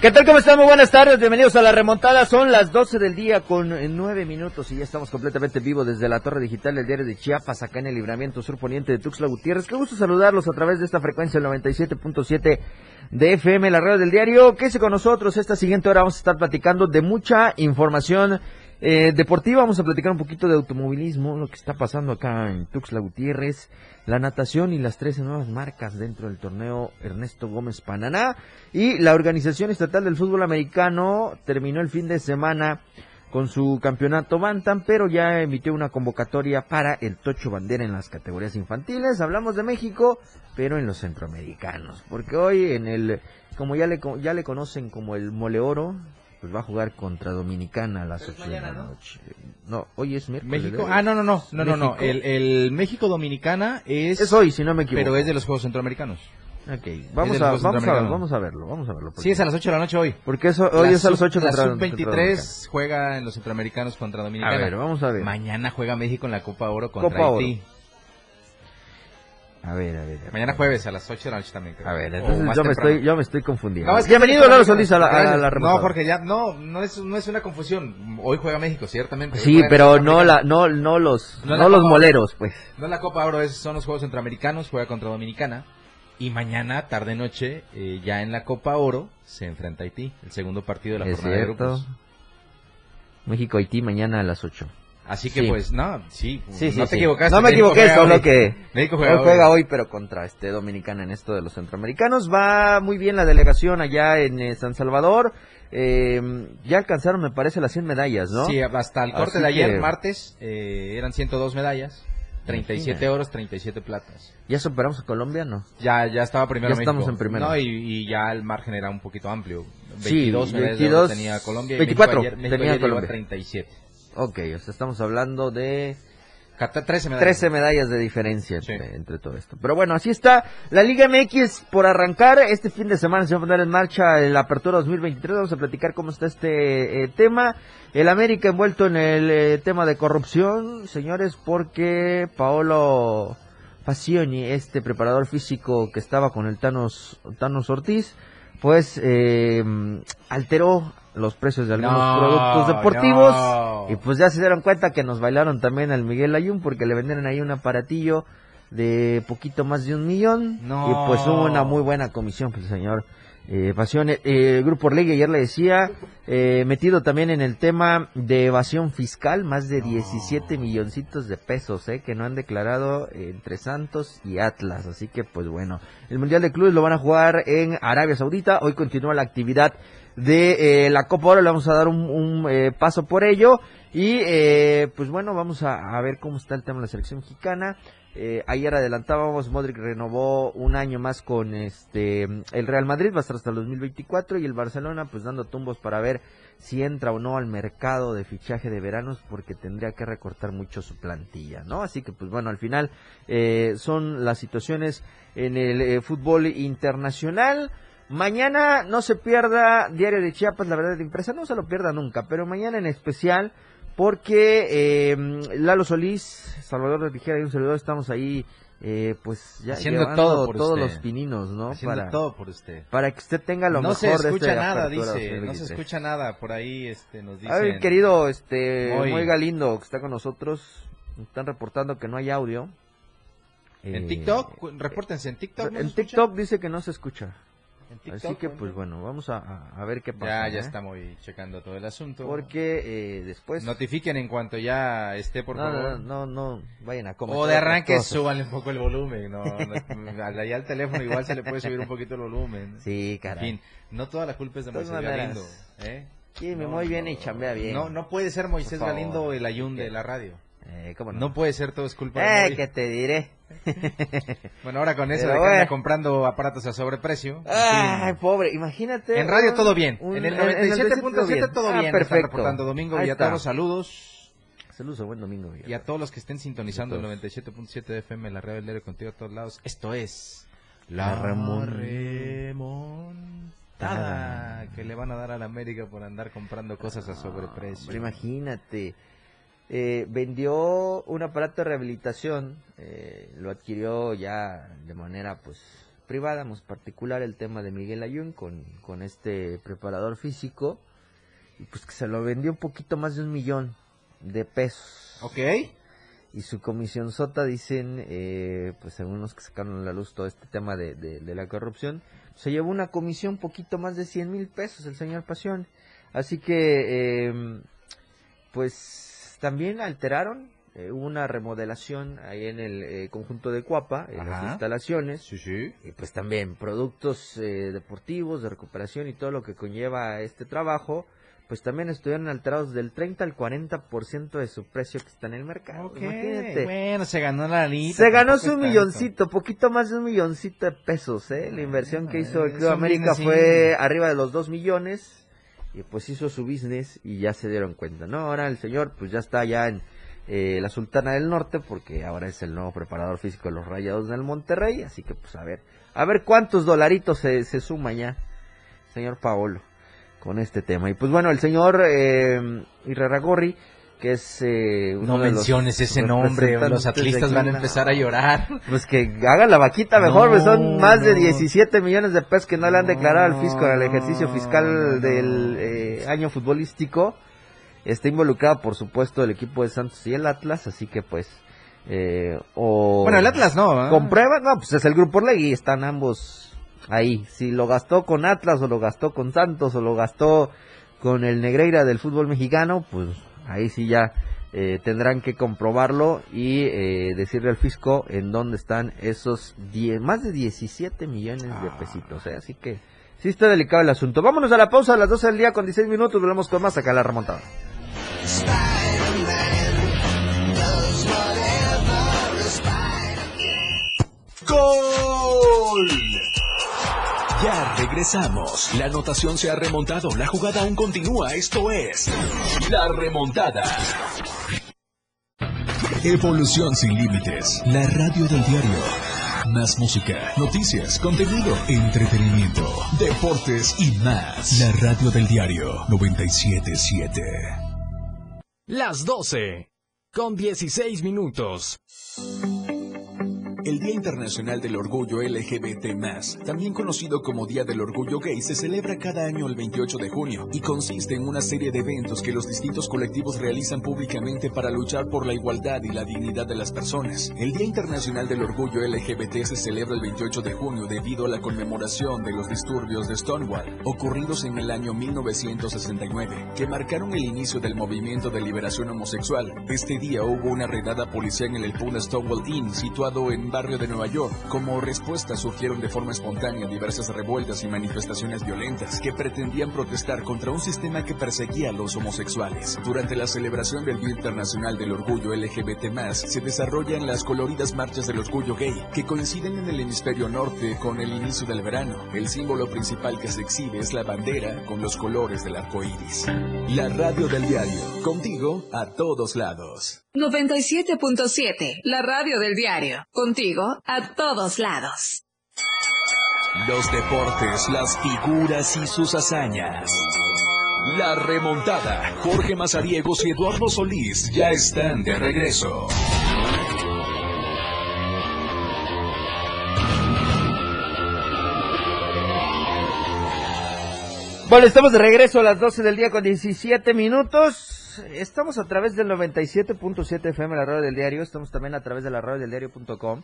¿Qué tal? ¿Cómo están? Muy buenas tardes. Bienvenidos a la remontada. Son las 12 del día con 9 minutos y ya estamos completamente vivos desde la torre digital del diario de Chiapas, acá en el libramiento sur poniente de Tuxtla Gutiérrez. Qué gusto saludarlos a través de esta frecuencia, el 97.7 de FM, la radio del diario. Quédese con nosotros. Esta siguiente hora vamos a estar platicando de mucha información eh, deportiva. Vamos a platicar un poquito de automovilismo, lo que está pasando acá en Tuxtla Gutiérrez la natación y las 13 nuevas marcas dentro del torneo Ernesto Gómez Pananá. Y la Organización Estatal del Fútbol Americano terminó el fin de semana con su campeonato Bantam, pero ya emitió una convocatoria para el Tocho Bandera en las categorías infantiles. Hablamos de México, pero en los centroamericanos, porque hoy en el, como ya le, ya le conocen como el Mole Oro, pues va a jugar contra Dominicana a las 8 de la noche. No, hoy es miércoles. México. Ah, no, no, no, no, no, no. El, el México Dominicana es. Es hoy, si no me equivoco. Pero es de los Juegos Centroamericanos. Ok, vamos, a, vamos, a, vamos a verlo, vamos a verlo. Sí, es a las 8 de la noche hoy. Porque eso, hoy es a las 8 La sub-23 juega en los Centroamericanos contra Dominicana. A ver, vamos a ver. Mañana juega México en la Copa Oro contra Copa Haití. Oro. A ver, a ver. Mañana jueves a las 8 de la noche también. Creo. A ver, entonces yo me, estoy, yo me estoy confundiendo. No, es que Bienvenido, Lalo Solís, a la, a la No. Jorge, ya, no, no es, no es una confusión. Hoy juega México, ciertamente. Sí, pero no la, no, no los, No no, los Copa- moleros, pues. No la Copa Oro, es- son los Juegos Centroamericanos, juega contra Dominicana. Y mañana, tarde noche, eh, ya en la Copa Oro, se enfrenta a Haití, el segundo partido de la Es jornada de cierto. grupos. México-Haití mañana a las 8. Así que Sí. pues, no, sí, Sí, sí, no te sí. equivocaste. No me México equivoqué, juega solo hoy. que México hoy juega, juega hoy. hoy, pero contra este Dominicana en esto de los centroamericanos. Va muy bien la delegación allá en eh, San Salvador. Eh, ya alcanzaron, me parece, las 100 medallas, ¿no? Sí, hasta el corte Así de ayer, que- martes, eh, eran 102 medallas, 37 Imagina. oros, 37 platas. ¿Ya superamos a Colombia, no? Ya, ya estaba primero Ya estamos México. en primero. No, y, y ya el margen era un poquito amplio. Sí, 22 medallas de oro 22, tenía Colombia. y 24 México ayer, México tenía ayer Colombia. 37. Ok, o sea, estamos hablando de Cata- 13 medallas. 13 medallas de diferencia entre, Sí. entre todo esto. Pero bueno, así está la Liga MX por arrancar. Este fin de semana se va a poner en marcha la apertura 2023. Vamos a platicar cómo está este eh, tema. El América envuelto en el eh, tema de corrupción, señores, porque Paolo Facioni, este preparador físico que estaba con el Thanos, Thanos Ortiz, pues eh, alteró los precios de algunos No, productos deportivos no. y pues ya se dieron cuenta que nos bailaron también al Miguel Ayun porque le vendieron ahí un aparatillo de poquito más de un millón No. y pues hubo una muy buena comisión pues señor eh, Pacione. Eh, el Grupo Orlegui ayer le decía eh, metido también en el tema de evasión fiscal más de 17 milloncitos de pesos eh, que no han declarado entre Santos y Atlas así que pues bueno el Mundial de Clubes lo van a jugar en Arabia Saudita hoy continúa la actividad de eh, la Copa Oro, le vamos a dar un, un, eh, paso por ello y eh, pues bueno, vamos a, a ver cómo está el tema de la selección mexicana. Eh, ayer adelantábamos, Modric renovó un año más con este el Real Madrid, va a estar hasta el 2024 y el Barcelona pues dando tumbos para ver si entra o no al mercado de fichaje de veranos porque tendría que recortar mucho su plantilla, ¿no? Así que pues bueno, al final son las situaciones en el fútbol internacional. Mañana no se pierda Diario de Chiapas, la verdad de impresa, no se lo pierda nunca, pero mañana en especial porque eh, Lalo Solís, Salvador de Tijera y un servidor estamos ahí eh, pues ya Haciendo todo por todos usted. los pininos, ¿no? Haciendo Para, todo por usted. para que usted tenga lo no mejor se de escucha nada, dice. No se 2023. escucha nada. Por ahí este, nos dicen. A ver, querido este. Moy Galindo, que está con nosotros, están reportando que no hay audio. En Eh, TikTok, repórtense en TikTok. ¿no en se? TikTok dice que no se escucha. En TikTok, Así que pues bueno, vamos a, a- ver qué pasa. Ya, ya ¿eh? estamos checando todo el asunto. Porque eh, después... Notifiquen en cuanto ya esté, por no, favor. no, no, no, vayan a comer. O de arranque súbanle un poco el volumen, no, no, al- allá al teléfono igual se le puede subir un poquito el volumen. Sí, En caray. fin, no toda la culpa es de De Moisés. Galindo, ¿eh? Sí, No, Moy viene y no, chambea bien. No, no puede ser Moisés. Galindo el ayun de la radio. Eh, ¿cómo no? No puede ser todo es culpa de eh, Moy. que te diré. Bueno, ahora con eso Pero de que anda comprando aparatos a sobreprecio. Ay, pobre, imagínate. En radio todo bien. un- en el en- en el 97.7 todo Ah, bien. Está perfecto. reportando Domingo Ahí Villatoro, está. saludos. Saludos, buen domingo. Y a todos los que estén sintonizando el 97.7 de FM, la radio del contigo a todos lados. Esto es La Ramón- remontada que le van a dar a la América por andar comprando cosas a sobreprecio. Hombre, imagínate. Eh, vendió un aparato de rehabilitación, eh, lo adquirió ya de manera pues privada, más particular el tema de Miguel Ayun con, con este preparador físico, y pues que se lo vendió un poquito más de un millón de pesos. Ok. Y su comisión sota, dicen, eh, pues según los que sacaron a la luz todo este tema de, de- de la corrupción, se llevó una comisión poquito más de 100 mil pesos el señor Pasión. Así que, eh, pues también alteraron, eh, hubo una remodelación ahí en el eh, conjunto de Cuapa, en las Ajá. instalaciones. Sí, sí. Y pues también productos eh, deportivos, de recuperación y todo lo que conlleva este trabajo, pues también estuvieron alterados del 30 al 40% de su precio que está en el mercado. Ok. Imagínate. Bueno, se ganó la lista. Se ganó su milloncito, poquito más de un milloncito de pesos, ¿eh? La inversión que hizo el Eh, Club América fue arriba de los dos millones pues hizo su business y ya se dieron cuenta, ¿no? Ahora el señor pues ya está ya en eh, la Sultana del Norte porque ahora es el nuevo preparador físico de los Rayados del Monterrey, así que pues a ver, a ver cuántos dolaritos se, se suma ya, señor Paolo, con este tema. Y pues bueno, el señor eh, Irraragorri, que es eh, uno No de los menciones ese nombre, los atlistas van a empezar a llorar. Pues que hagan la vaquita mejor, pues son No, más de no. 17 millones de pesos que no le han declarado al fisco el ejercicio fiscal del eh, año futbolístico. Está involucrado, por supuesto, el equipo de Santos y el Atlas, así que pues... Eh, o Bueno, el Atlas no. ¿eh? comprueba, no, pues es el grupo Orlegui, están ambos ahí. Si lo gastó con Atlas o lo gastó con Santos o lo gastó con el Negreira del fútbol mexicano, pues ahí sí ya eh, tendrán que comprobarlo y eh, decirle al fisco en dónde están esos 10, más de 17 millones de Ah. pesitos, ¿eh? así que sí está delicado el asunto. Vámonos a la pausa a las 12 del día con 16 minutos, volvemos con más acá a la remontada. ¡Gol! Ya regresamos. La anotación se ha remontado. La jugada aún continúa. Esto es La Remontada. Evolución sin límites. La radio del diario. Más música, noticias, contenido, entretenimiento, deportes y más. La radio del diario 977. Las 12. Con 16 minutos. El Día Internacional del Orgullo LGBT+, también conocido como Día del Orgullo Gay, se celebra cada año el 28 de junio y consiste en una serie de eventos que los distintos colectivos realizan públicamente para luchar por la igualdad y la dignidad de las personas. El Día Internacional del Orgullo LGBT se celebra el 28 de junio debido a la conmemoración de los disturbios de Stonewall, ocurridos en el año 1969, que marcaron el inicio del movimiento de liberación homosexual. Este día hubo una redada policial en el Puna Stonewall Inn, situado en barrio de Nueva York. Como respuesta surgieron de forma espontánea diversas revueltas y manifestaciones violentas que pretendían protestar contra un sistema que perseguía a los homosexuales. Durante la celebración del Día Internacional del Orgullo LGBT+, se desarrollan las coloridas marchas del orgullo gay, que coinciden en el hemisferio norte con el inicio del verano. El símbolo principal que se exhibe es la bandera con los colores del arco iris. La radio del diario, contigo a todos lados. 97.7, la radio del diario. Contigo a todos lados. Los deportes, las figuras y sus hazañas. La remontada. Jorge Mazariegos y Eduardo Solís ya están de regreso. Bueno, estamos de regreso a las 12 del día con 17 minutos. Estamos a través del 97.7 FM, la radio del diario. Estamos también a través de la radio del diario.com.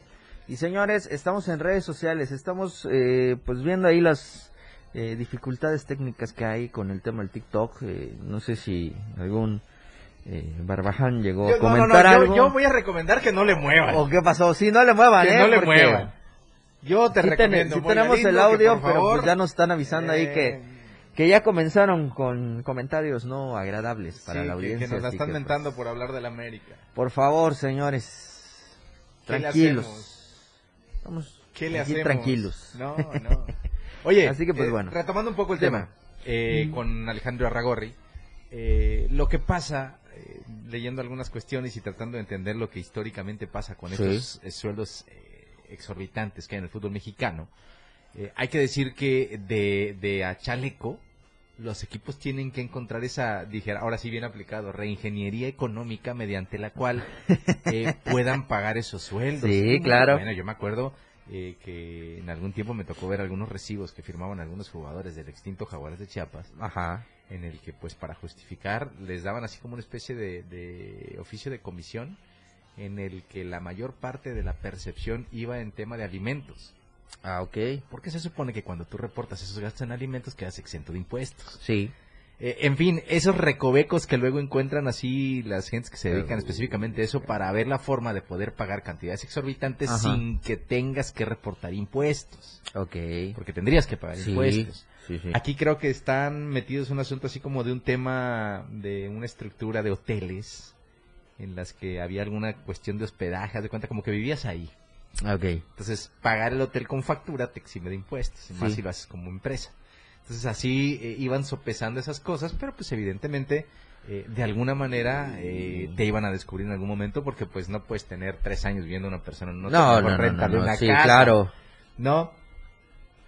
Y señores, estamos en redes sociales. Estamos eh, pues viendo ahí las eh, dificultades técnicas que hay con el tema del TikTok. Eh, no sé si algún eh, barbaján llegó Yo- a no, no, no, comentar yo- algo. Yo, voy a recomendar que no le muevan. ¿O qué pasó? Sí, no le muevan, que ¿eh? no le muevan. Yo te sí ten- recomiendo. sí muy tenemos el audio, pero pues ya nos están avisando ahí que que ya comenzaron con comentarios no agradables para sí, la audiencia. Que, nos la están que, pues, mentando por hablar de la América. por favor, señores, ¿Qué le tranquilos. Vamos ¿Qué le hacemos? tranquilos. No, no. Oye, Así que, pues, eh, bueno. retomando un poco el Tema. tema, eh, con Alejandro Arragorri, eh, lo que pasa, eh, leyendo algunas cuestiones y tratando de entender lo que históricamente pasa con Sí. estos eh, sueldos exorbitantes que hay en el fútbol mexicano, eh, hay que decir que de, de a chaleco, los equipos tienen que encontrar esa, dije, ahora sí bien aplicado, reingeniería económica mediante la cual eh, puedan pagar esos sueldos. Sí, claro. Bueno, yo me acuerdo eh, que en algún tiempo me tocó ver algunos recibos que firmaban algunos jugadores del extinto Jaguares de Chiapas, Ajá. en el que pues para justificar les daban así como una especie de, de oficio de comisión en el que la mayor parte de la percepción iba en tema de alimentos. Ah, ok. Porque se supone que cuando tú reportas esos gastos en alimentos quedas exento de impuestos. Sí. Eh, en fin, esos recovecos que luego encuentran así las gentes que se dedican específicamente a eso para ver la forma de poder pagar cantidades exorbitantes Ajá. sin que tengas que reportar impuestos. Ok. Porque tendrías que pagar Sí. impuestos. Sí, sí. Aquí creo que están metidos en un asunto así como de un tema de una estructura de hoteles en las que había alguna cuestión de hospedaje, de cuenta como que vivías ahí. Ok. Entonces, pagar el hotel con factura te exime de impuestos, y más Sí. si lo haces como empresa. Entonces, así eh, iban sopesando esas cosas, pero pues evidentemente, eh, de alguna manera, eh, te iban a descubrir en algún momento, porque pues no puedes tener tres años viendo a una persona No, no, no, no, réntale no, una Sí, casa, claro. ¿no?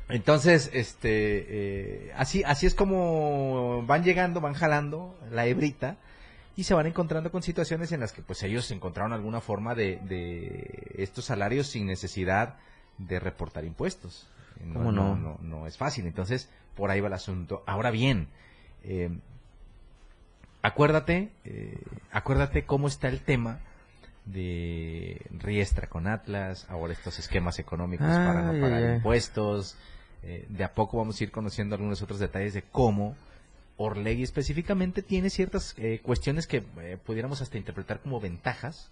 Entonces, este, así, así es como van llegando, van jalando la hebrita y se van encontrando con situaciones en las que pues ellos encontraron alguna forma de, de estos salarios sin necesidad de reportar impuestos. ¿Cómo no? No, no es fácil. Entonces, por ahí va el asunto. Ahora bien, eh, acuérdate, eh, acuérdate cómo está el tema de Riestra con Atlas, ahora estos esquemas económicos para no pagar impuestos. Eh, de a poco vamos a ir conociendo algunos otros detalles de cómo Orlegui específicamente tiene ciertas eh, cuestiones que eh, pudiéramos hasta interpretar como ventajas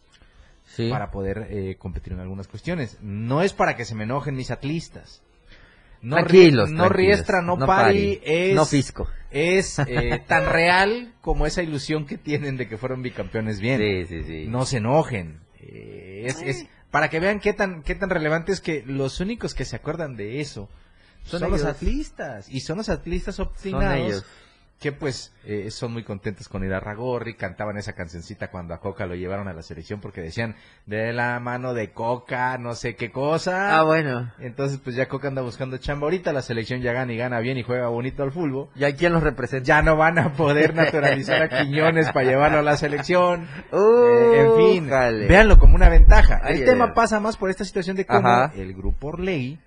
Sí. para poder eh, competir en algunas cuestiones. No es para que se me enojen mis atlistas. No, tranquilos, ri- no tranquilos. riestra, no, pari, es, No fisco. es eh, tan real como esa ilusión que tienen de que fueron bicampeones bien. Sí, sí, sí. No se enojen. Eh, es, es para que vean qué tan, qué tan relevante es que los únicos que se acuerdan de eso son, Son los atlistas. Y son los atlistas Son obstinados ellos. Que pues eh, son muy contentos con ir a Ragorri, cantaban esa cancioncita cuando a Coca lo llevaron a la selección porque decían de la mano de Coca, no sé qué cosa. Ah, bueno. Entonces pues ya Coca anda buscando chamba ahorita, la selección ya gana y gana bien y juega bonito al fútbol. ¿Y a quién los representa? Ya no van a poder naturalizar a Quiñones para llevarlo a la selección. Uh, Eh, en fin, véanlo como una ventaja. Ay, el ay, tema ay. pasa más por esta situación de cómo Ajá. el grupo Orley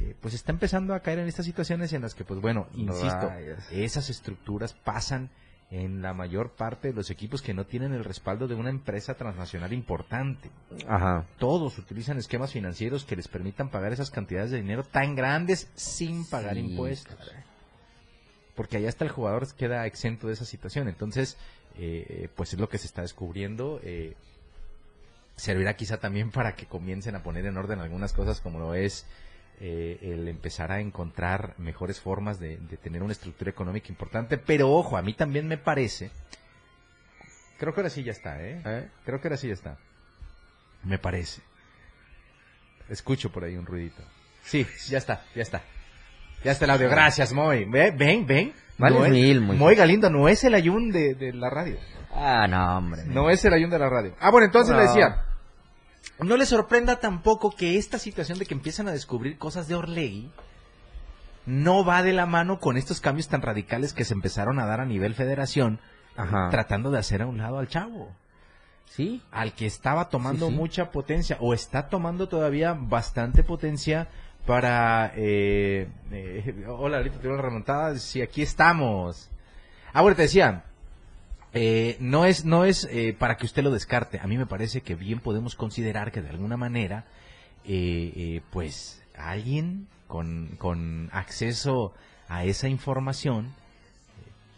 eh, pues está empezando a caer en estas situaciones en las que, pues bueno, insisto, Rayos. esas estructuras pasan en la mayor parte de los equipos que no tienen el respaldo de una empresa transnacional importante. Ajá. Todos utilizan esquemas financieros que les permitan pagar esas cantidades de dinero tan grandes sin pagar Sí, impuestos. caray. Porque allá hasta el jugador queda exento de esa situación. Entonces, eh, pues es lo que se está descubriendo. eh, servirá quizá también para que comiencen a poner en orden algunas cosas como lo es eh, el empezar a encontrar mejores formas de, de tener una estructura económica importante. Pero ojo, a mí también me parece, creo que ahora sí ya está, ¿eh? ¿Eh? Creo que ahora sí ya está. Me parece. Escucho por ahí un ruidito. Sí, ya está, ya está. Ya está el audio. Gracias, Moy. Ve- Ven, ven. Vales No es- mil, muy Moy Galindo no es el ayun de, de la radio. Ah, no, hombre. No es el ayun de la radio. Ah, bueno, entonces le decía. No le sorprenda tampoco que esta situación de que empiezan a descubrir cosas de Orlegui no va de la mano con estos cambios tan radicales que se empezaron a dar a nivel federación, Ajá. tratando de hacer a un lado al chavo Sí. al que estaba tomando Sí, sí. mucha potencia o está tomando todavía bastante potencia para eh, eh, hola ahorita tengo la remontada sí aquí estamos ah bueno te decía eh, no es no es eh, para que usted lo descarte a mí me parece que bien podemos considerar que de alguna manera eh, eh, pues alguien con, con acceso a esa información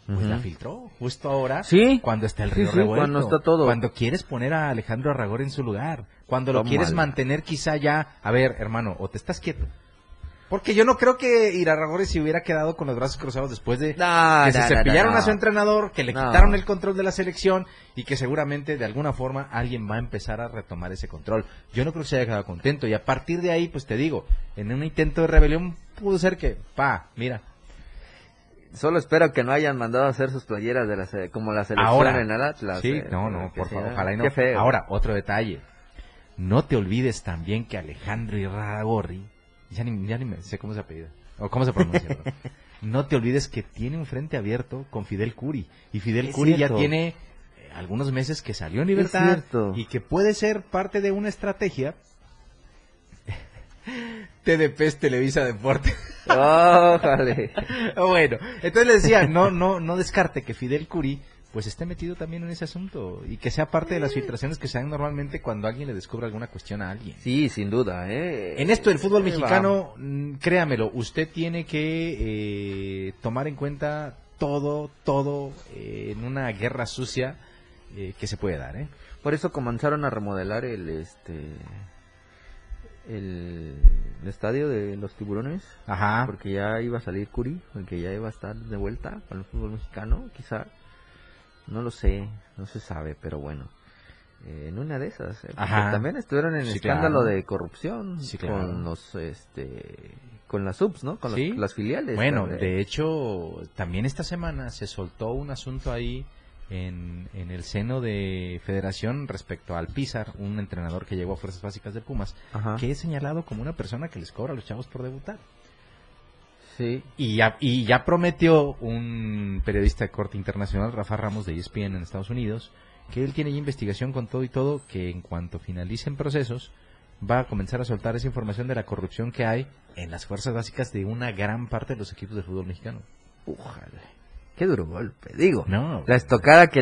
pues Ujú. la filtró justo ahora Sí. cuando está el río sí, revuelto cuando está todo. cuando quieres poner a Alejandro Arragor en su lugar cuando lo quieres mantener quizá ya a ver hermano o te estás quieto porque yo no creo que Irarragorri se hubiera quedado con los brazos cruzados después de No, que se no, no, cepillaron no. a su entrenador, que le No. quitaron el control de la selección y que seguramente de alguna forma alguien va a empezar a retomar ese control. Yo no creo que se haya quedado contento y a partir de ahí, pues te digo, en un intento de rebelión pudo ser que, pa, mira, Solo espero que no hayan mandado a hacer sus playeras de la, se- como la selección Ahora. en el Atlas. Sí, eh, no, no, que por favor, ¿no? ojalá y no. Qué feo. Ahora, otro detalle. No te olvides también que Alejandro Irragorri, ya ni, ya ni me sé cómo se apellida, o cómo se pronuncia, ¿no? Te olvides que tiene un frente abierto con Fidel Curi. Y Fidel Es Curi ya tiene eh, algunos meses que salió en libertad y que puede ser parte de una estrategia. TDPs Televisa Deporte. Ójale. bueno, entonces le decía, no, no, no descarte que Fidel Curi pues esté metido también en ese asunto y que sea parte de las filtraciones que se dan normalmente cuando alguien le descubre alguna cuestión a alguien. Sí, sin duda, ¿eh? En esto del fútbol mexicano, mm, créamelo, usted tiene que eh, tomar en cuenta todo, todo eh, en una guerra sucia eh, que se puede dar, ¿eh? Por eso comenzaron a remodelar el, este, el, el estadio de los tiburones. Ajá. Porque ya iba a salir Curi, porque ya iba a estar de vuelta con el fútbol mexicano, quizá. No lo sé, no se sabe, pero bueno. eh, en una de esas. eh, Ajá. También estuvieron en Sí, escándalo claro. de corrupción Sí, claro. con los, este, con las subs, ¿no? Con los- Sí. las filiales. Bueno, ¿no? de hecho, también esta semana se soltó un asunto ahí en, en el seno de Federación respecto al Pizar, un entrenador que llegó a Fuerzas Básicas de Pumas, Ajá. que es señalado como una persona que les cobra a los chavos por debutar. Sí. Y ya, y ya prometió un periodista de corte internacional, Rafa Ramos de ESPN en Estados Unidos, que él tiene ya investigación con todo y todo, que en cuanto finalicen procesos, va a comenzar a soltar esa información de la corrupción que hay en las fuerzas básicas de una gran parte de los equipos de fútbol mexicano. Újale. Qué duro golpe, digo. No, La estocada que,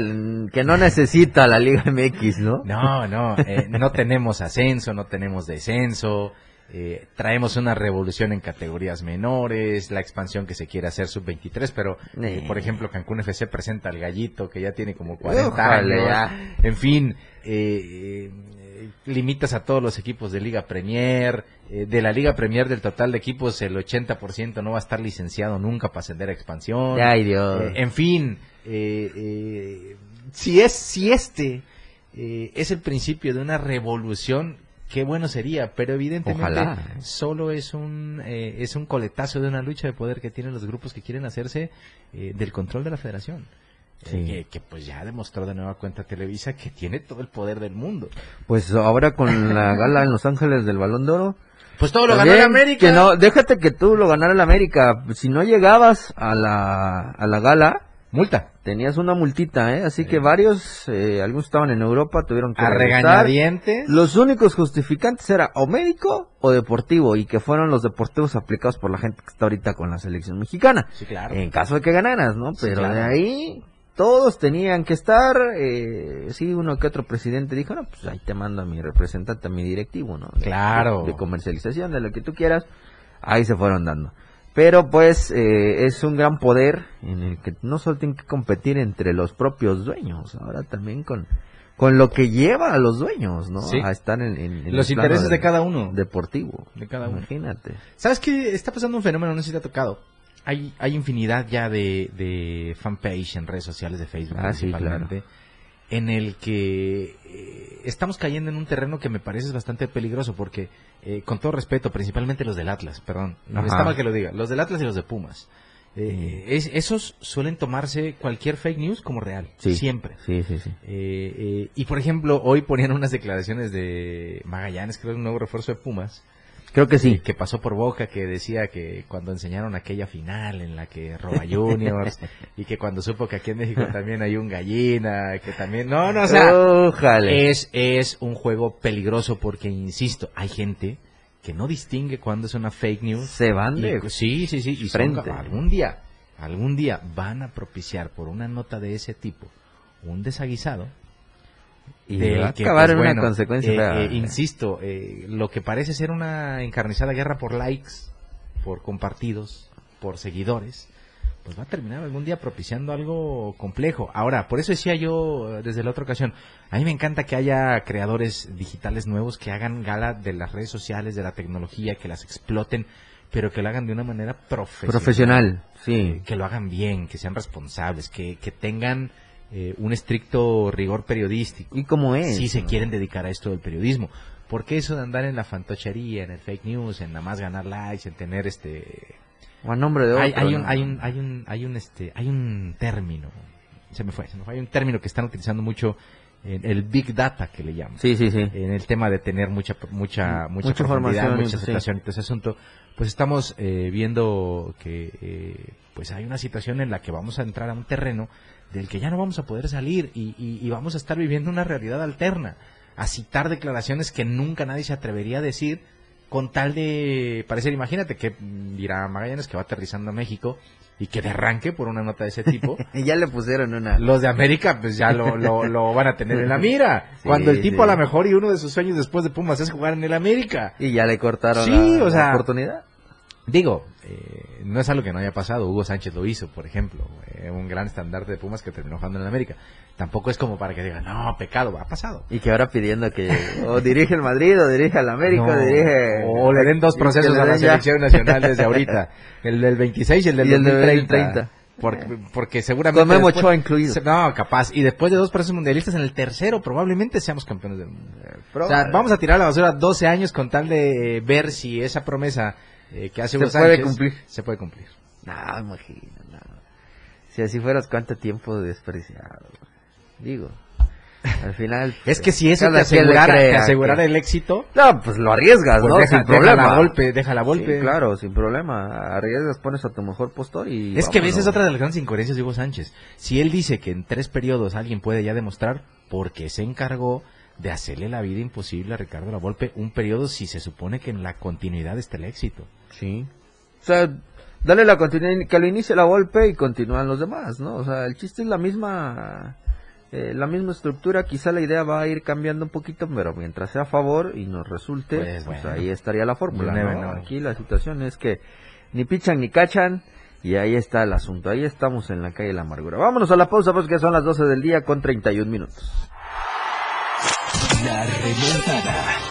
que no necesita la Liga MX, ¿no? no, no, eh, no tenemos ascenso, no tenemos descenso, eh, traemos una revolución en categorías menores, la expansión que se quiere hacer sub-23, pero, eh, por ejemplo, Cancún FC presenta al gallito que ya tiene como 40 Újale, años. ya. En fin, eh, eh, limitas a todos los equipos de Liga Premier. eh, de la Liga Premier del total de equipos, el 80% no va a estar licenciado nunca para ascender a expansión. Ay, Dios. En fin, si es si este es el principio de una revolución, qué bueno sería, pero evidentemente Ojalá. solo es un eh, es un coletazo de una lucha de poder que tienen los grupos que quieren hacerse eh, del control de la Federación. Eh, que, que, pues ya demostró de nueva cuenta Televisa que tiene todo el poder del mundo. Pues ahora con la gala en Los Ángeles del Balón de Oro. Pues todo lo ganó en América. Que no, déjate que tú lo ganara el América. Si no llegabas a la, a la gala, Multa. tenías una multita, ¿eh? Así que varios, eh, algunos estaban en Europa, tuvieron que A regañadientes. Los únicos justificantes era o médico o deportivo y que fueron los deportivos aplicados por la gente que está ahorita con la selección mexicana. Sí, claro. En caso de que ganaras, ¿no? Sí, Pero claro. de ahí todos tenían que estar, eh, sí, uno que otro presidente dijo, no, pues ahí te mando a mi representante, a mi directivo, ¿no? De- Claro. De comercialización, de lo que tú quieras, ahí se fueron dando. Pero pues eh, es un gran poder en el que no solo tienen que competir entre los propios dueños, ahora también con, con lo que lleva a los dueños, ¿no? Sí. A estar en, en- en Los el intereses de cada uno. Deportivo. De cada uno. Imagínate. ¿Sabes qué? Está pasando un fenómeno, no sé si te ha tocado. Hay, hay infinidad ya de, de fanpage en redes sociales de Facebook Ah, sí, principalmente, en el que eh, estamos cayendo en un terreno que me parece bastante peligroso porque, eh, con todo respeto, principalmente los del Atlas, perdón, no está mal que lo diga, los del Atlas y los de Pumas, eh, es- esos suelen tomarse cualquier fake news como real, Sí. siempre. Sí, sí, sí. Eh, y por ejemplo, hoy ponían unas declaraciones de Magallanes, creo que es un nuevo refuerzo de Pumas, Creo que sí. que pasó por boca que decía que cuando enseñaron aquella final en la que roba Juniors y que cuando supo que aquí en México también hay un gallina, que también no, no, o sea, Ójale. es es un juego peligroso porque insisto, hay gente que no distingue cuando es una fake news. Se van Y- de sí, sí, sí, y son- frente. algún día, algún día van a propiciar por una nota de ese tipo un desaguisado va a que, acabar pues, en una consecuencia eh, eh, insisto, eh, lo que parece ser una encarnizada guerra por likes, por compartidos, por seguidores, pues va a terminar algún día propiciando algo complejo. Ahora, por eso decía yo eh, desde la otra ocasión, a mí me encanta que haya creadores digitales nuevos que hagan gala de las redes sociales, de la tecnología, que las exploten, pero que lo hagan de una manera profesional Profesional, sí. que lo hagan bien, que sean responsables, que, que tengan eh, un estricto rigor periodístico. ¿Y cómo es? Si se no? quieren dedicar a esto del periodismo. Porque eso de andar en la fantochería, en el fake news, en nada más ganar likes, en tener este O a nombre de otro. hay, hay un, hay un, hay un, hay un, este, hay un término, se me fue, se me fue, hay un término que están utilizando mucho en el big data que le llaman. Sí, sí, sí. En el tema de tener mucha, mucha, mucha, Mucha información, mucha sí. aceptación y todo ese asunto, pues estamos eh, viendo que, eh, pues hay una situación en la que vamos a entrar a un terreno del que ya no vamos a poder salir y, y- y vamos a estar viviendo una realidad alterna, a citar declaraciones que nunca nadie se atrevería a decir con tal de parecer, imagínate que dirá Magallanes que va aterrizando a México y que de arranque por una nota de ese tipo, Y ya le pusieron una. los de América pues ya lo, lo, lo van a tener en la mira, Sí, cuando el tipo sí. a lo mejor y uno de sus sueños después de Pumas es jugar en el América. Y ya le cortaron Sí, la, o sea, la oportunidad. Digo, eh, no es algo que no haya pasado. Hugo Sánchez lo hizo, por ejemplo. eh, un gran estandarte de Pumas que terminó jugando en América. Tampoco es como para que digan, no, pecado, ha pasado. Y que ahora pidiendo que o dirige el Madrid o dirige al América No, o dirige... o le den dos procesos a la ya- selección nacional desde ahorita. El del 26 y el del Y el del 2030. 2030. Porque, porque seguramente... Con Memo después- Ochoa incluido. No, capaz. Y después de dos procesos mundialistas, en el tercero probablemente seamos campeones del mundo. Pero- O sea, vamos a tirar a la basura 12 años con tal de eh, ver si esa promesa eh, que hace Se puede cumplir. Se puede cumplir. No, imagino, no. Si así fueras, cuánto tiempo desperdiciado. Digo, al final... Es que si eso te asegurara, te asegurara que- el éxito, No, pues lo arriesgas, pues ¿no? deja, sin deja problema. la golpe, deja la golpe. Sí, claro, sin problema. Arriesgas, pones a tu mejor postor y... Es que ves, vámonos. es otra de las grandes incoherencias de Hugo Sánchez. Si él dice que en tres periodos alguien puede ya demostrar, porque se encargó de hacerle la vida imposible a Ricardo Lavolpe un periodo si se supone que en la continuidad está el éxito. Sí. O sea, dale la continuidad, que lo inicie la golpe y continúan los demás, ¿no? O sea, el chiste es la misma... eh, la misma estructura, quizá la idea va a ir cambiando un poquito, pero mientras sea a favor y nos resulte, Pues, pues, bueno. ahí estaría la fórmula. Aquí la situación es que ni pichan ni cachan y ahí está el asunto. Ahí estamos en la calle de la amargura. Vámonos a la pausa, pues que son las 12 del día con 31 minutos. La remontada.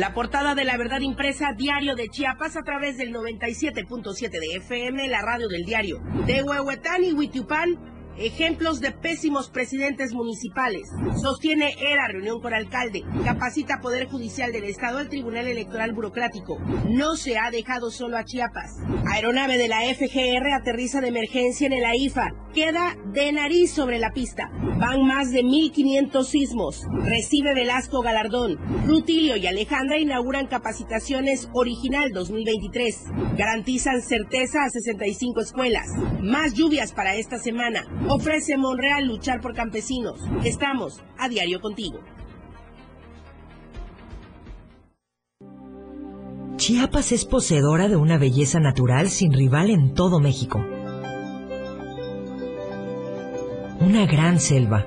La portada de la verdad impresa Diario de Chiapas a través del 97.7 de FM, la radio del diario. De Huehuetán y Huitiupán, ejemplos de pésimos presidentes municipales. Sostiene ERA reunión con alcalde. Capacita Poder Judicial del Estado al Tribunal Electoral Burocrático. No se ha dejado solo a Chiapas. Aeronave de la FGR aterriza de emergencia en el AIFA. Queda de nariz sobre la pista. Van más de 1.500 sismos. Recibe Velasco galardón. Rutilio y Alejandra inauguran capacitaciones Original 2023. Garantizan certeza a 65 escuelas. Más lluvias para esta semana. Ofrece Monreal luchar por campesinos. Estamos a diario contigo. Chiapas es poseedora de una belleza natural sin rival en todo México. Una gran selva,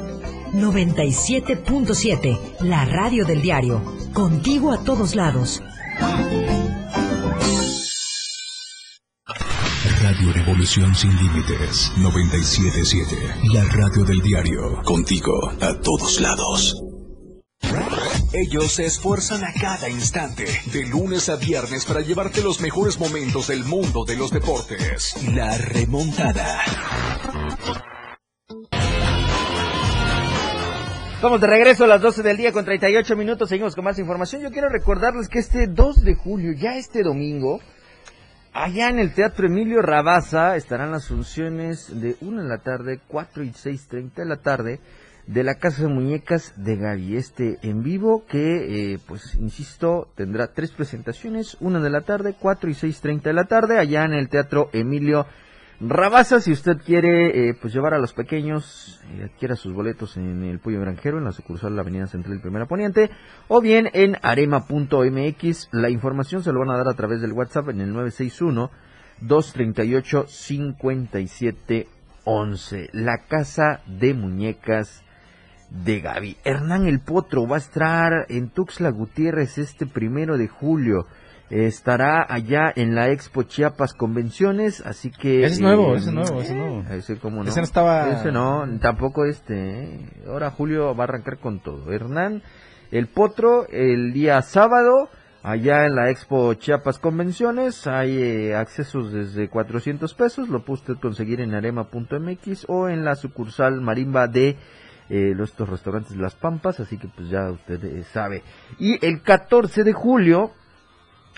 97.7, la radio del diario. Contigo a todos lados. Radio Revolución Sin Límites 977. La radio del diario. Contigo a todos lados. Ellos se esfuerzan a cada instante, de lunes a viernes, para llevarte los mejores momentos del mundo de los deportes. La remontada. Estamos de regreso a las 12 del día con 38 minutos. Seguimos con más información. Yo quiero recordarles que este 2 de julio, ya este domingo, allá en el Teatro Emilio Rabaza estarán las funciones de 1 de la tarde, 4 y 6.30 de la tarde de la Casa de Muñecas de Gaby. Este en vivo que, eh, pues, insisto, tendrá tres presentaciones, una de la tarde, 4 y 6.30 de la tarde, allá en el Teatro Emilio Rabaza. Si usted quiere, eh, pues, llevar a los pequeños, eh, adquiera sus boletos en el Pollo Granjero, en la sucursal de la Avenida Central Primera Poniente, o bien en arema.mx. La información se lo van a dar a través del WhatsApp en el 961 238 5711. La Casa de Muñecas de Gaby. Hernán el Potro va a estar en Tuxtla Gutiérrez este primero de julio. Estará allá en la Expo Chiapas Convenciones, así que... Es nuevo, eh, es nuevo, ese es nuevo. Ese, ¿cómo no? Ese no estaba- Ese no, tampoco este. ¿eh? Ahora Julio va a arrancar con todo. Hernán el Potro el día sábado, allá en la Expo Chiapas Convenciones, hay eh, accesos desde 400 pesos, lo puede usted conseguir en arema.mx o en la sucursal Marimba de eh, los- estos restaurantes Las Pampas, así que pues ya usted eh, sabe. Y el 14 de julio,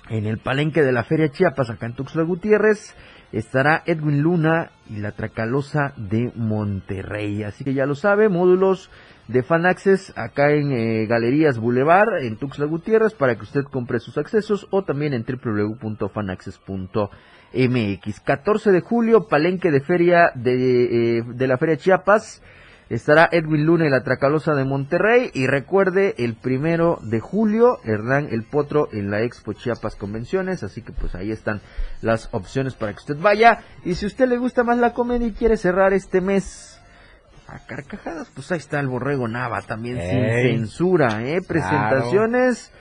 en el palenque de la Feria Chiapas, acá en Tuxtla Gutiérrez, estará Edwin Luna y la Tracalosa de Monterrey. Así que ya lo sabe, módulos de Fan acá en eh, Galerías Boulevard, en Tuxtla Gutiérrez, para que usted compre sus accesos o también en www.fanaccess.mx. 14 de julio, palenque de feria de, eh, de la Feria Chiapas. Estará Edwin Luna y la Tracalosa de Monterrey. Y recuerde, el primero de julio, Hernán El Potro en la Expo Chiapas Convenciones. Así que pues ahí están las opciones para que usted vaya. Y si usted le gusta más la comedia y quiere cerrar este mes a carcajadas, pues ahí está el Borrego Nava también sin censura. ¿eh? Presentaciones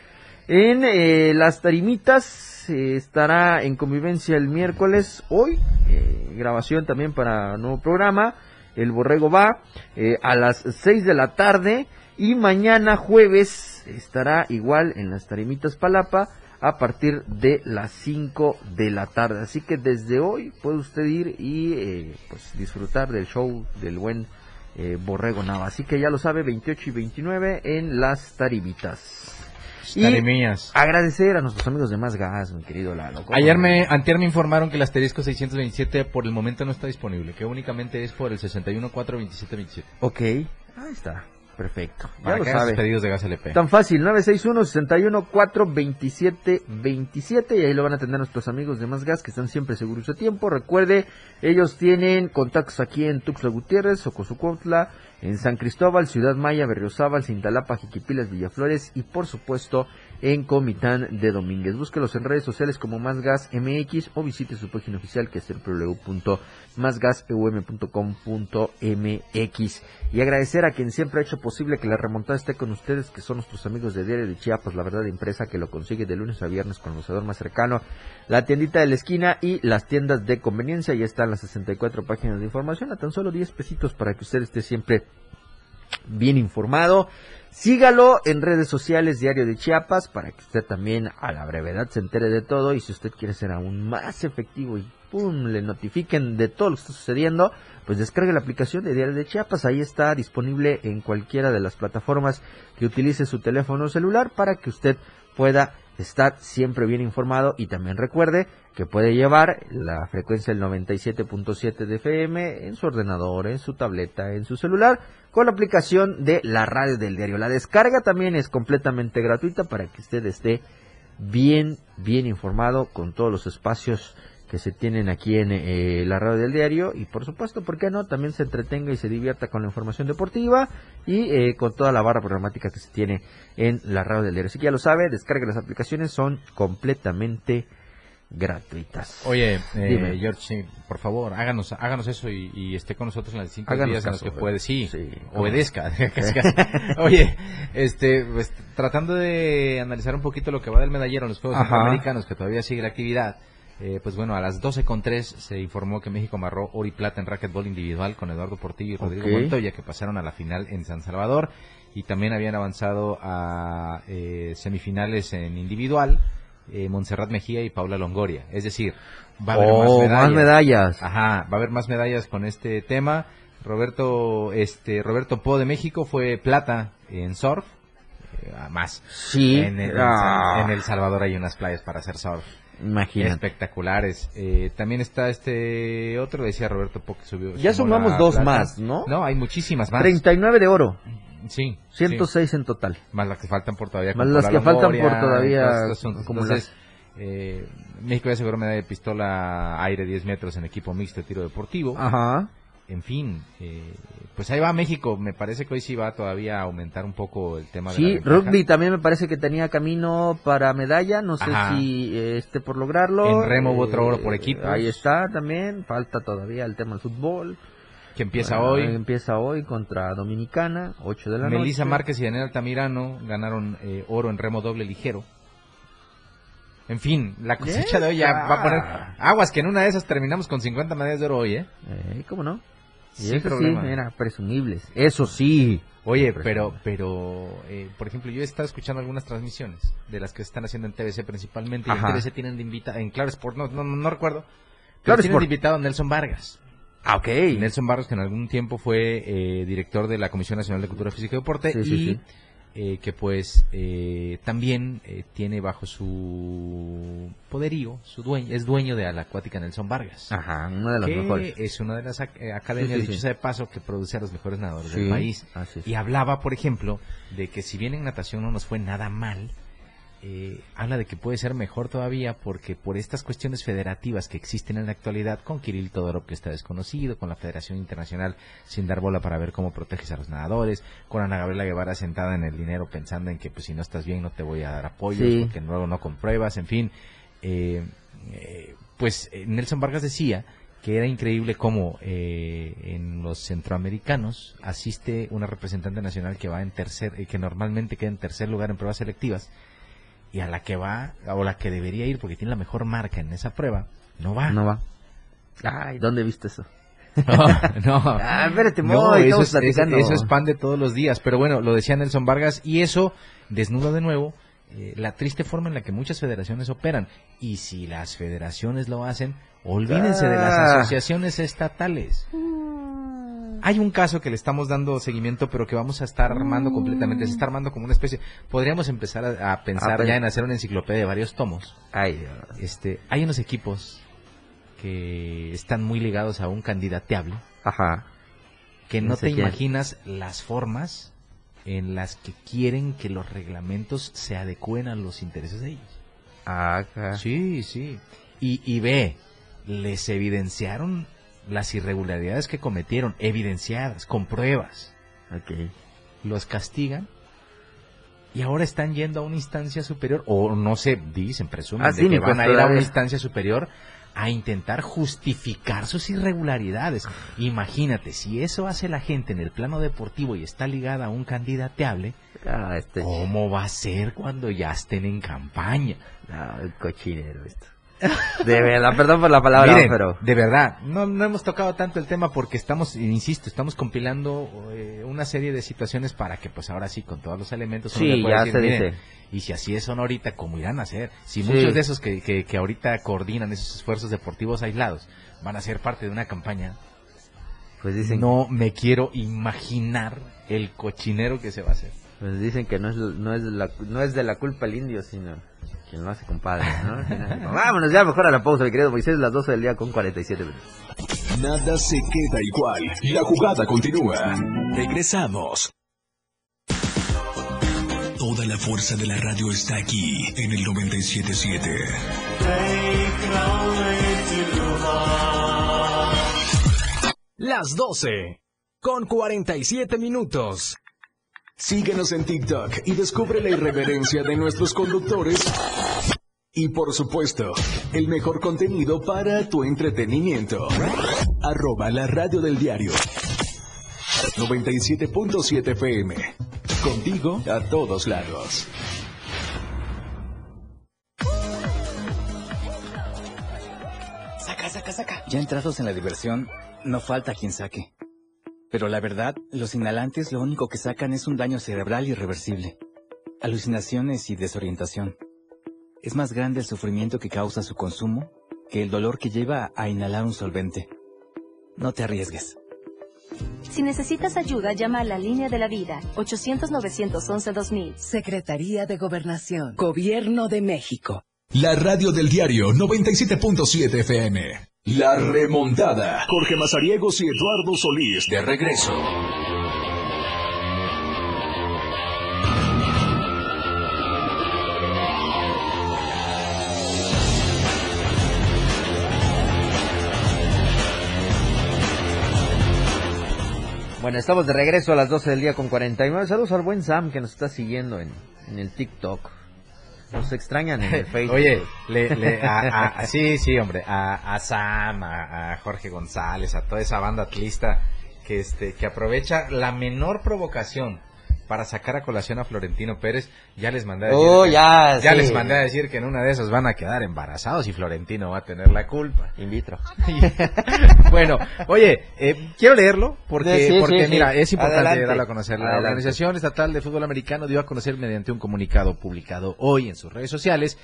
en eh, las tarimitas. eh, estará en convivencia el miércoles hoy. eh, grabación también para nuevo programa. El Borrego va eh, a las 6 de la tarde. Y mañana jueves estará igual en las tarimitas Palapa a partir de las 5 de la tarde. Así que desde hoy puede usted ir y eh, pues disfrutar del show del buen eh, Borrego Nava. Así que ya lo sabe, 28 y 29 en las tarimitas. Y Tarimillas. agradecer a nuestros amigos de Más Gas, mi querido Lalo. ¿Cómo Ayer me, antier me informaron que el asterisco 627 por el momento no está disponible, que únicamente es por el 6142727. Ok, ahí está. Perfecto. Ya Para lo que sabe. pedidos de gas LP. Tan fácil, 961-61-427-27 y ahí lo van a tener nuestros amigos de Más Gas que están siempre seguros de tiempo. Recuerde, ellos tienen contactos aquí en Tuxtla Gutiérrez, Socosucuautla, en San Cristóbal, Ciudad Maya, Berriozábal, Cintalapa, Jiquipilas, Villaflores y por supuesto en Comitán de Domínguez. Búsquelos en redes sociales como Más Gas MX o visite su página oficial que es www.másgaseum.com.mx y agradecer a quien siempre ha hecho posible que la remontada esté con ustedes, que son nuestros amigos de Diario de Chiapas, la verdad empresa que lo consigue de lunes a viernes con el anunciador más cercano, la tiendita de la esquina y las tiendas de conveniencia. Ya están las 64 páginas de información a tan solo 10 pesitos para que usted esté siempre bien informado. Sígalo en redes sociales Diario de Chiapas para que usted también a la brevedad se entere de todo y si usted quiere ser aún más efectivo y pum, le notifiquen de todo lo que está sucediendo, pues descargue la aplicación de Diario de Chiapas. Ahí está disponible en cualquiera de las plataformas que utilice su teléfono celular para que usted pueda estar siempre bien informado y también recuerde que puede llevar la frecuencia del 97.7 de FM en su ordenador, en su tableta, en su celular con la aplicación de la radio del diario. La descarga también es completamente gratuita para que usted esté bien, bien informado con todos los espacios que se tienen aquí en eh, la radio del diario y por supuesto, ¿por qué no? También se entretenga y se divierta con la información deportiva y eh, con toda la barra programática que se tiene en la radio del diario. Así que ya lo sabe, descargue las aplicaciones, son completamente gratuitas. Oye, eh. George, por favor, háganos, háganos eso y, y esté con nosotros en las cinco Háganos días en los que puede. Sí, obedezca. casi, casi. Oye, este, pues, tratando de analizar un poquito lo que va del medallero en los Juegos Ajá. Centroamericanos, que todavía sigue la actividad. Eh, pues bueno, a las 12.3 se informó que México amarró oro y plata en racquetball individual con Eduardo Portillo y Rodrigo Ok. Montoya, que pasaron a la final en San Salvador. Y también habían avanzado a eh, semifinales en individual eh, Montserrat Mejía y Paula Longoria. Es decir, va a haber Oh, más medallas. más medallas. Ajá, va a haber más medallas con este tema. Roberto, este, Roberto Po de México fue plata en surf. eh, más. Sí. En el, Ah, en El Salvador hay unas playas para hacer surf. Imagínate. Espectaculares. Eh, también está este otro, decía Roberto Po que subió. Ya sumamos dos plata. más, ¿no? No, hay muchísimas más. 39 de oro, Sí. 106 en total. sí. Más las que faltan por todavía. Más las la que faltan por todavía. Entonces, eh, México ya aseguró medalla de pistola aire 10 metros en equipo mixto de tiro deportivo. Ajá. En fin, eh, pues ahí va México. Me parece que hoy sí va todavía a aumentar un poco el tema de la Sí, rugby también me parece que tenía camino para medalla, no sé Ajá. si eh, esté por lograrlo. Eh, En remo hubo otro oro por equipos. Ahí está también, falta todavía el tema del fútbol. Que empieza Bueno, hoy. Empieza hoy contra Dominicana, 8 de la Melissa noche. Márquez y Daniel Altamirano ganaron eh, oro en remo doble ligero. En fin, la cosecha de hoy ya va a poner aguas que en una de esas terminamos con 50 medallas de oro hoy, ¿eh? Eh, ¿Cómo no? Y eso problema. sí, mira, presumibles. Eso sí. Oye, pero, pero, eh, por ejemplo, yo he estado escuchando algunas transmisiones de las que se están haciendo en TBC principalmente. Y en. TBC tienen de invitado, en Claro Sport, no, no, no recuerdo. Claro tienen de invitado a Nelson Vargas. Ah, ok. Nelson Vargas, que en algún tiempo fue eh, director de la Comisión Nacional de Cultura Física y Deporte. Sí, sí, y sí. Eh, que pues eh, también eh, tiene bajo su poderío, su dueño, es dueño de la acuática Nelson Vargas. Ajá, uno de que mejores. es una de las eh, academias, Sí, sí, dicho sea de paso, que produce a los mejores nadadores Sí, del país. Y hablaba, por ejemplo, de que si bien en natación no nos fue nada mal, eh, habla de que puede ser mejor todavía porque por estas cuestiones federativas que existen en la actualidad, con Kirill Todorov que está desconocido, con la Federación Internacional sin dar bola para ver cómo proteges a los nadadores, con Ana Gabriela Guevara sentada en el dinero pensando en que pues si no estás bien no te voy a dar apoyo, Sí. porque luego no compruebas, en fin. eh, eh, pues eh, Nelson Vargas decía que era increíble cómo eh, en los centroamericanos asiste una representante nacional que va en tercer, eh, que normalmente queda en tercer lugar en pruebas selectivas, y a la que va, o la que debería ir porque tiene la mejor marca en esa prueba, no va. No va. Ay, ¿dónde viste eso? No, no. Ah, espérate, No, eso es, platicando. eso es pan de todos los días. Pero bueno, lo decía Nelson Vargas y eso desnuda de nuevo eh, la triste forma en la que muchas federaciones operan. Y si las federaciones lo hacen, olvídense de las Ah. asociaciones estatales. Hay un caso que le estamos dando seguimiento, pero que vamos a estar armando completamente. Se está armando como una especie. Podríamos empezar a, a pensar Ah, ya en hacer una enciclopedia de varios tomos. Ay. Este, hay unos equipos que están muy ligados a un candidateable Ajá. que No no sé te quién. imaginas las formas en las que quieren que los reglamentos se adecúen a los intereses de ellos. Acá. Sí, sí. Y, y ve, les evidenciaron las irregularidades que cometieron, evidenciadas, con pruebas. Ok. Los castigan y ahora están yendo a una instancia superior, o no sé, dicen, presumen, Ah, de que van a ir a una instancia superior a intentar justificar sus irregularidades. Imagínate, si eso hace la gente en el plano deportivo y está ligada a un candidateable, Ah, este. ¿cómo va a ser cuando ya estén en campaña? Ah, el cochinero esto. De verdad, perdón por la palabra, Miren, pero. de verdad, no, no hemos tocado tanto el tema porque estamos, insisto, estamos compilando eh, una serie de situaciones para que pues ahora sí, con todos los elementos, Sí, ya decir, se "Miren, dice. Y si así es ahorita, ¿cómo irán a hacer? Si Sí. muchos de esos que, que, que ahorita coordinan esos esfuerzos deportivos aislados van a ser parte de una campaña, Pues dicen, no me quiero imaginar el cochinero que se va a hacer. Pues dicen que no es, no, es de la, no es de la culpa el indio, sino quien lo hace compadre, ¿no? Vámonos ya mejor a la pausa, mi querido Moisés, las 12 del día con 47 minutos. Nada se queda igual. La jugada continúa. Regresamos. Toda la fuerza de la radio está aquí en el 977. Las 12 con 47 minutos. Síguenos en TikTok y descubre la irreverencia de nuestros conductores. Y por supuesto, el mejor contenido para tu entretenimiento. Arroba la radio del diario. 97.7 FM. Contigo a todos lados. Saca, saca, saca. Ya entrados en la diversión, no falta quien saque. Pero la verdad, los inhalantes lo único que sacan es un daño cerebral irreversible. Alucinaciones y desorientación. Es más grande el sufrimiento que causa su consumo que el dolor que lleva a inhalar un solvente. No te arriesgues. Si necesitas ayuda, llama a la línea de la vida, 800-911-2000. Secretaría de Gobernación, Gobierno de México. La radio del diario 97.7 FM. La remontada. Jorge Mazariegos y Eduardo Solís de regreso. Bueno, estamos de regreso a las 12 del día con 49. Saludos al buen Sam que nos está siguiendo en, en el TikTok. Nos extrañan en el Facebook. Oye, le, le- a- a- sí, sí, hombre, a, a Sam, a, a Jorge González, a toda esa banda atlista que, este, que aprovecha la menor provocación para sacar a colación a Florentino Pérez, ya les mandé a decir, Oh, ya, sí. les mandé a decir que en una de esas van a quedar embarazados y Florentino va a tener la culpa. In vitro. bueno, oye, eh, quiero leerlo porque, Sí, sí, porque mira, es importante Adelante. darlo a conocer. La Adelante. Organización Estatal de Fútbol Americano dio a conocer mediante un comunicado publicado hoy en sus redes sociales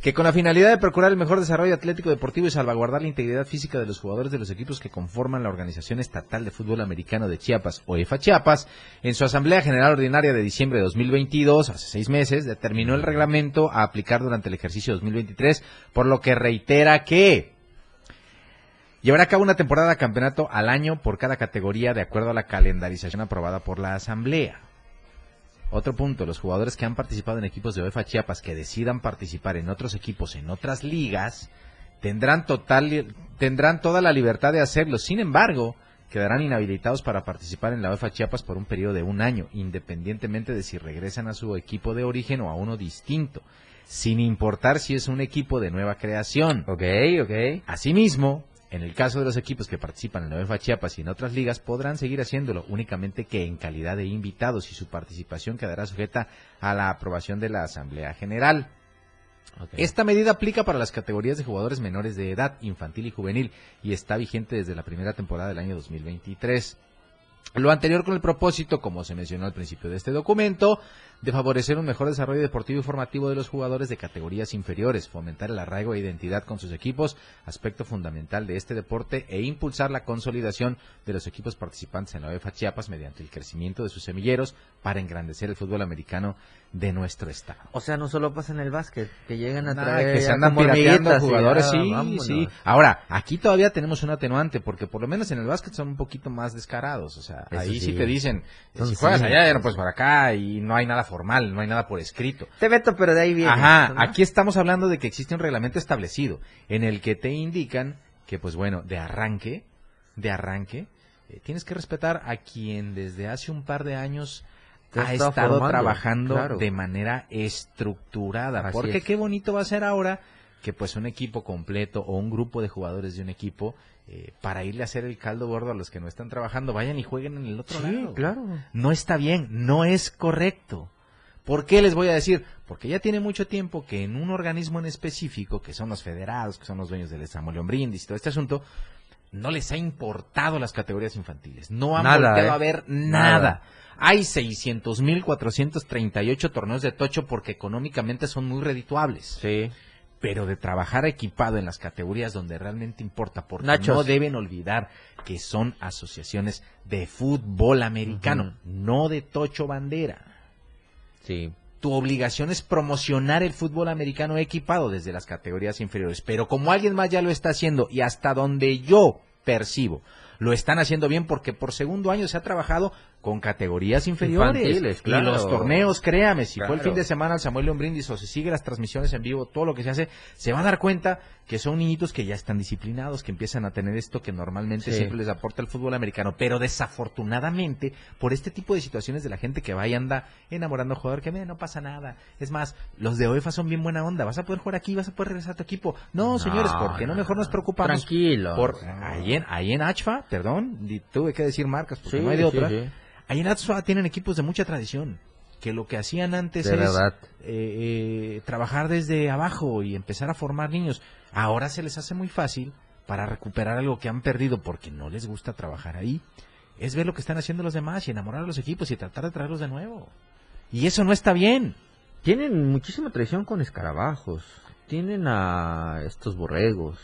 que con la finalidad de procurar el mejor desarrollo atlético deportivo y salvaguardar la integridad física de los jugadores de los equipos que conforman la Organización Estatal de Fútbol Americano de Chiapas, o EFA Chiapas, en su Asamblea General Ordinaria de diciembre de 2022, hace seis meses, determinó el reglamento a aplicar durante el ejercicio 2023, por lo que reitera que Llevará a cabo una temporada de campeonato al año por cada categoría de acuerdo a la calendarización aprobada por la Asamblea. Otro punto, los jugadores que han participado en equipos de UEFA Chiapas que decidan participar en otros equipos en otras ligas tendrán total tendrán toda la libertad de hacerlo. Sin embargo, quedarán inhabilitados para participar en la UEFA Chiapas por un periodo de un año, independientemente de si regresan a su equipo de origen o a uno distinto, sin importar si es un equipo de nueva creación. Ok, ok. Asimismo, en el caso de los equipos que participan en la UEFA Chiapas y en otras ligas, podrán seguir haciéndolo, únicamente que en calidad de invitados y su participación quedará sujeta a la aprobación de la Asamblea General. Esta medida aplica para las categorías de jugadores menores de edad, infantil y juvenil, y está vigente desde la primera temporada del año 2023. Lo anterior con el propósito, como se mencionó al principio de este documento, de favorecer un mejor desarrollo deportivo y formativo de los jugadores de categorías inferiores, fomentar el arraigo e identidad con sus equipos, aspecto fundamental de este deporte, e impulsar la consolidación de los equipos participantes en la UEFA Chiapas mediante el crecimiento de sus semilleros para engrandecer el fútbol americano de nuestro estado. O sea, no solo pasa en el básquet, que llegan a Nada, traer que se andan pirateando y jugadores, sí, vámonos. sí. Ahora, aquí todavía tenemos un atenuante, porque por lo menos en el básquet son un poquito más descarados, o sea, Eso ahí sí. sí. te dicen, si juegas allá, pues por acá, y no hay nada formal, no hay nada por escrito. Te veto, pero de ahí viene. Ajá, ¿no? aquí estamos hablando de que existe un reglamento establecido, en el que te indican que, pues bueno, de arranque, de arranque, eh, tienes que respetar a quien desde hace un par de años ha estado formando, trabajando claro. de manera estructurada. Así porque es. qué bonito va a ser ahora que pues un equipo completo o un grupo de jugadores de un equipo eh, para irle a hacer el caldo gordo a los que no están trabajando, vayan y jueguen en el otro Sí, lado. claro. No está bien, no es correcto. ¿Por qué les voy a decir? Porque ya tiene mucho tiempo que en un organismo en específico, que son los federados, que son los dueños del Samuel Brindis y todo este asunto, no les ha importado las categorías infantiles. No han Nada, volteado ¿eh? a ver nada. Nada. Hay 600.438 torneos de tocho porque económicamente son muy redituables. Sí. Pero de trabajar equipado en las categorías donde realmente importa, porque Nachos. no deben olvidar que son asociaciones de fútbol americano, no de tocho bandera. Sí. Tu obligación es promocionar el fútbol americano equipado desde las categorías inferiores. Pero como alguien más ya lo está haciendo y hasta donde yo percibo, lo están haciendo bien porque por segundo año se ha trabajado con categorías inferiores. Infantiles, Y claro. los torneos, créame, si fue el Claro. fin de semana al Samuel León Brindis o se sigue las transmisiones en vivo, todo lo que se hace, se va a dar cuenta que son niñitos que ya están disciplinados, que empiezan a tener esto que normalmente Sí. siempre les aporta el fútbol americano. Pero desafortunadamente, por este tipo de situaciones de la gente que va y anda enamorando al jugador, que "Mira, no pasa nada. Es más, los de UEFA son bien buena onda. Vas a poder jugar aquí, vas a poder regresar a tu equipo. No, señores, ¿por qué no mejor nos preocupamos? Tranquilo. Por, ahí, en, ahí en Achfa, perdón, tuve que decir marcas porque Sí, no hay de otra. sí. Ahí en Achfa tienen equipos de mucha tradición. Que lo que hacían antes De es eh, eh, trabajar desde abajo y empezar a formar niños. Ahora se les hace muy fácil para recuperar algo que han perdido porque no les gusta trabajar ahí. Es ver lo que están haciendo los demás y enamorar a los equipos y tratar de traerlos de nuevo. Y eso no está bien. Tienen muchísima tradición con escarabajos. Tienen a estos borregos.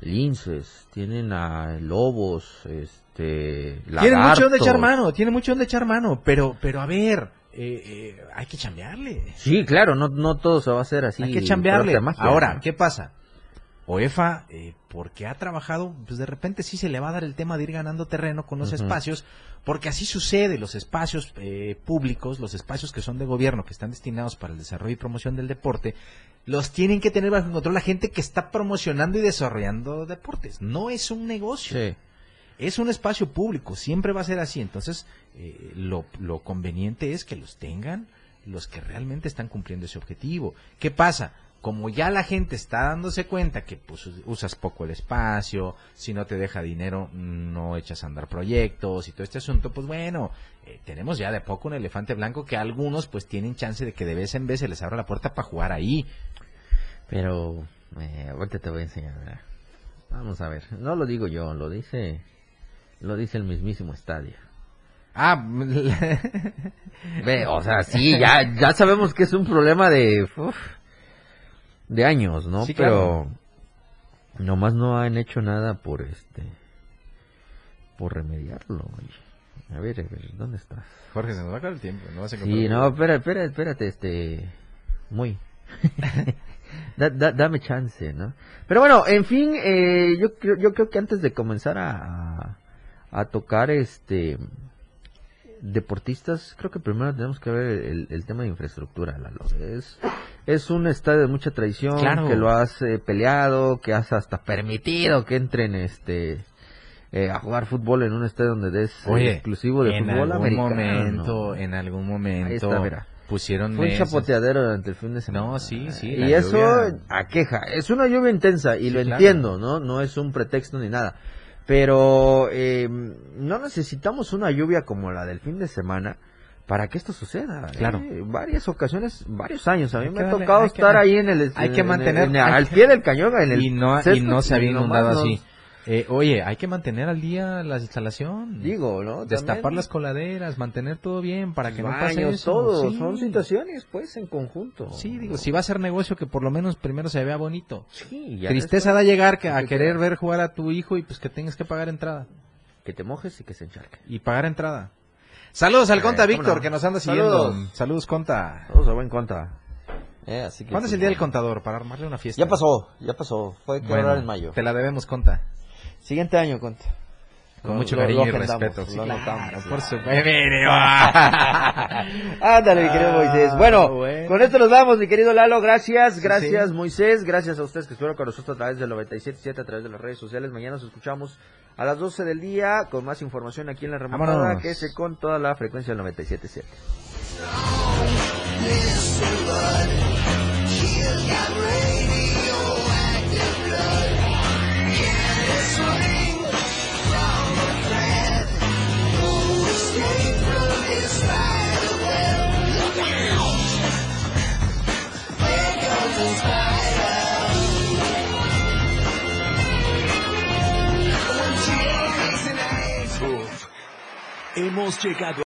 Linces, tienen a lobos, este, Tiene mucho donde lagartos. echar mano, tiene mucho donde echar mano, pero, pero a ver, eh, eh, hay que chambearle. Sí, claro, no, no todo se va a hacer así. hay que chambearle. magia, Ahora. ¿qué pasa? OEFA, eh, porque ha trabajado, pues de repente sí se le va a dar el tema de ir ganando terreno con los espacios, porque así sucede, los espacios eh, públicos, los espacios que son de gobierno, que están destinados para el desarrollo y promoción del deporte, los tienen que tener bajo control la gente que está promocionando y desarrollando deportes. No es un negocio. Sí. Es un espacio público, siempre va a ser así. Entonces, eh, lo, lo conveniente es que los tengan los que realmente están cumpliendo ese objetivo. ¿Qué pasa? Como ya la gente está dándose cuenta que pues, usas poco el espacio, si no te deja dinero, no echas a andar proyectos y todo este asunto, pues bueno, eh, tenemos ya de a poco un elefante blanco que algunos pues tienen chance de que de vez en vez se les abra la puerta para jugar ahí. Pero, eh, ahorita te voy a enseñar. Vamos a ver, no lo digo yo, lo dice, lo dice el mismísimo estadio. Ah, Ve, o sea, sí, ya, ya sabemos que es un problema de, uf, de años, ¿no? Sí, Pero nomás no han hecho nada por este, por remediarlo. oye. A ver, a ver, ¿dónde estás? Jorge, se nos va a acabar el tiempo. No vas a Sí, no, espera, espera, espérate, este, muy. Da- da- dame chance, ¿no? Pero bueno, en fin, eh, yo creo, yo creo que antes de comenzar a, a, a tocar este deportistas, creo que primero tenemos que ver el, el tema de infraestructura, Lalo. Es, es un estadio de mucha tradición, Claro. que lo has eh, peleado, que has hasta permitido que entren este eh, a jugar fútbol en un estadio donde es eh, Oye, exclusivo de en fútbol algún americano. momento, en algún momento Ahí está, mira. pusieron Fue un chapoteadero durante el fin de semana. No, sí, sí, Y la eso lluvia- aqueja. Es una lluvia intensa y Sí, lo claro. entiendo, ¿no? No es un pretexto ni nada. Pero eh, no necesitamos una lluvia como la del fin de semana para que esto suceda. Claro. ¿eh? Varias ocasiones, varios años. A mí me ha darle- tocado que- estar ahí en el... hay que en el- mantener- en el- hay al que- pie del cañón, en el y no, y césped, no se había inundado así. Eh, oye, hay que mantener al día la instalación. Digo, ¿no? Destapar También- las coladeras, mantener todo bien para que no pase eso. todo. Sí. Son situaciones, pues, en conjunto. Sí, digo, si va a ser negocio que por lo menos primero se vea bonito. Sí, ya Tristeza después- da llegar que, a querer ver jugar a tu hijo y pues que tengas que pagar entrada. Que te mojes y que se encharque. Y pagar entrada. Saludos al Eh, Conta ¿cómo Víctor no? que nos anda siguiendo. Saludos. Saludos, Conta. Todos a buen conta. Eh, así que ¿Cuándo es el día del contador para armarle una fiesta? Ya pasó, ya pasó. Fue que Bueno, en mayo. Te la debemos, Conta. Siguiente año, conta. Con Lo- mucho cariño lo y respeto. Sí, claro, sí. por supuesto. Mire, Ándale, mi querido Ah, Moisés. Bueno, bueno. con esto nos vamos, mi querido Lalo. Gracias, gracias, sí. Moisés. Gracias a ustedes que estuvieron con nosotros a través del 97.7, a través de las redes sociales. Mañana nos escuchamos a las 12 del día con más información aquí en la remontada. Vámonos. Que se con toda la frecuencia del 97.7. Uf. Hemos llegado